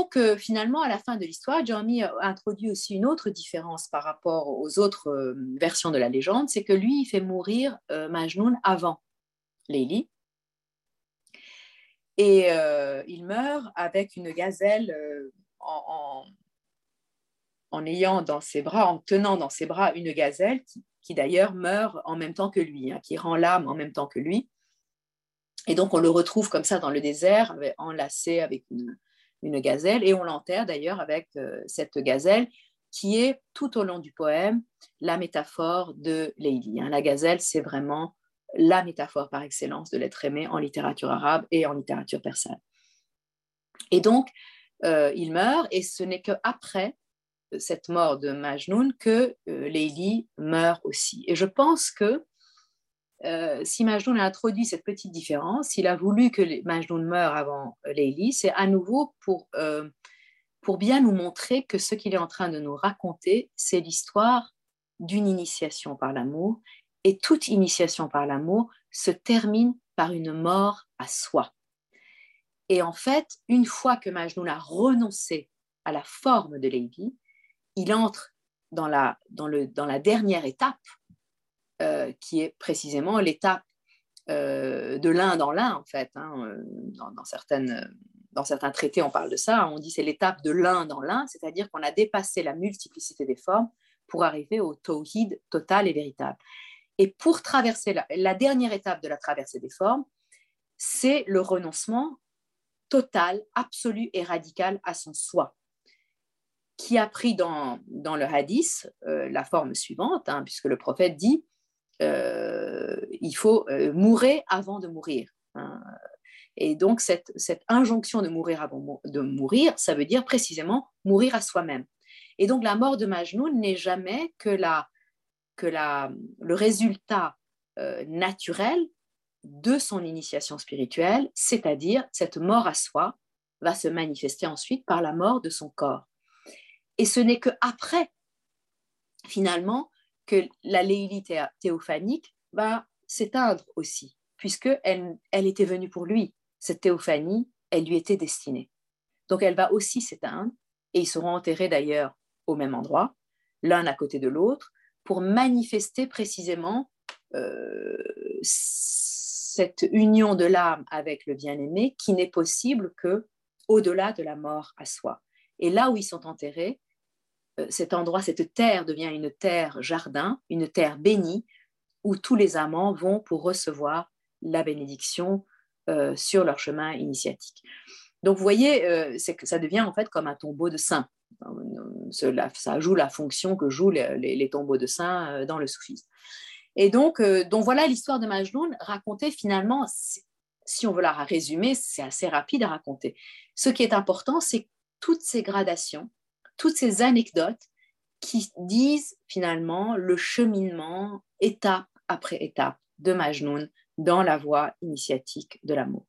donc, euh, finalement, à la fin de l'histoire, Jeremy introduit aussi une autre différence par rapport aux autres euh, versions de la légende, c'est que lui, il fait mourir euh, Majnun avant Leili. Et il meurt avec une gazelle en, ayant dans ses bras, en tenant dans ses bras une gazelle qui, d'ailleurs meurt en même temps que lui, hein, qui rend l'âme en même temps que lui. Et donc, on le retrouve comme ça dans le désert, enlacé avec une, une gazelle, et on l'enterre d'ailleurs avec euh, cette gazelle qui est tout au long du poème la métaphore de Leili. Hein. La gazelle, c'est vraiment la métaphore par excellence de l'être aimé en littérature arabe et en littérature persane. Et donc, euh, il meurt, et ce n'est qu'après cette mort de Majnun que euh, Leili meurt aussi. Et je pense que euh, si Majnun a introduit cette petite différence, s'il a voulu que Majnun meure avant euh, Leili, c'est à nouveau pour, euh, pour bien nous montrer que ce qu'il est en train de nous raconter, c'est l'histoire d'une initiation par l'amour. Et toute initiation par l'amour se termine par une mort à soi. Et en fait, une fois que Majnun a renoncé à la forme de Leili, il entre dans la, dans, le, dans la dernière étape euh, qui est précisément l'étape euh, de l'un dans l'un, en fait. Hein, euh, dans, certaines, dans certains traités, on parle de ça. On dit c'est l'étape de l'un dans l'un, c'est-à-dire qu'on a dépassé la multiplicité des formes pour arriver au tawhid total et véritable. Et pour traverser la, dernière étape de la traversée des formes, c'est le renoncement total, absolu et radical à son soi qui a pris dans, dans le hadith la forme suivante, hein, puisque le prophète dit il faut euh, mourir avant de mourir. Hein. Et donc, cette, injonction de mourir avant de mourir, ça veut dire précisément mourir à soi-même. Et donc, la mort de Majnun n'est jamais que, la, que la, le résultat euh, naturel de son initiation spirituelle, c'est-à-dire cette mort à soi va se manifester ensuite par la mort de son corps. Et ce n'est que après, finalement, que la léilité théophanique va s'éteindre aussi, puisqu'elle elle était venue pour lui. Cette théophanie, elle lui était destinée. Donc elle va aussi s'éteindre, et ils seront enterrés d'ailleurs au même endroit, l'un à côté de l'autre, pour manifester précisément euh, cette union de l'âme avec le bien-aimé qui n'est possible que au-delà de la mort à soi. Et là où ils sont enterrés, cet endroit, cette terre devient une terre jardin, une terre bénie, où tous les amants vont pour recevoir la bénédiction euh, sur leur chemin initiatique. Donc vous voyez, euh, que ça devient en fait comme un tombeau de saints. Ça joue la fonction que jouent les, tombeaux de saints dans le soufisme. Et donc, donc voilà l'histoire de Majnun racontée finalement, si on veut la résumer, c'est assez rapide à raconter. Ce qui est important, c'est toutes ces gradations toutes ces anecdotes qui disent finalement le cheminement étape après étape de Majnun dans la voie initiatique de l'amour.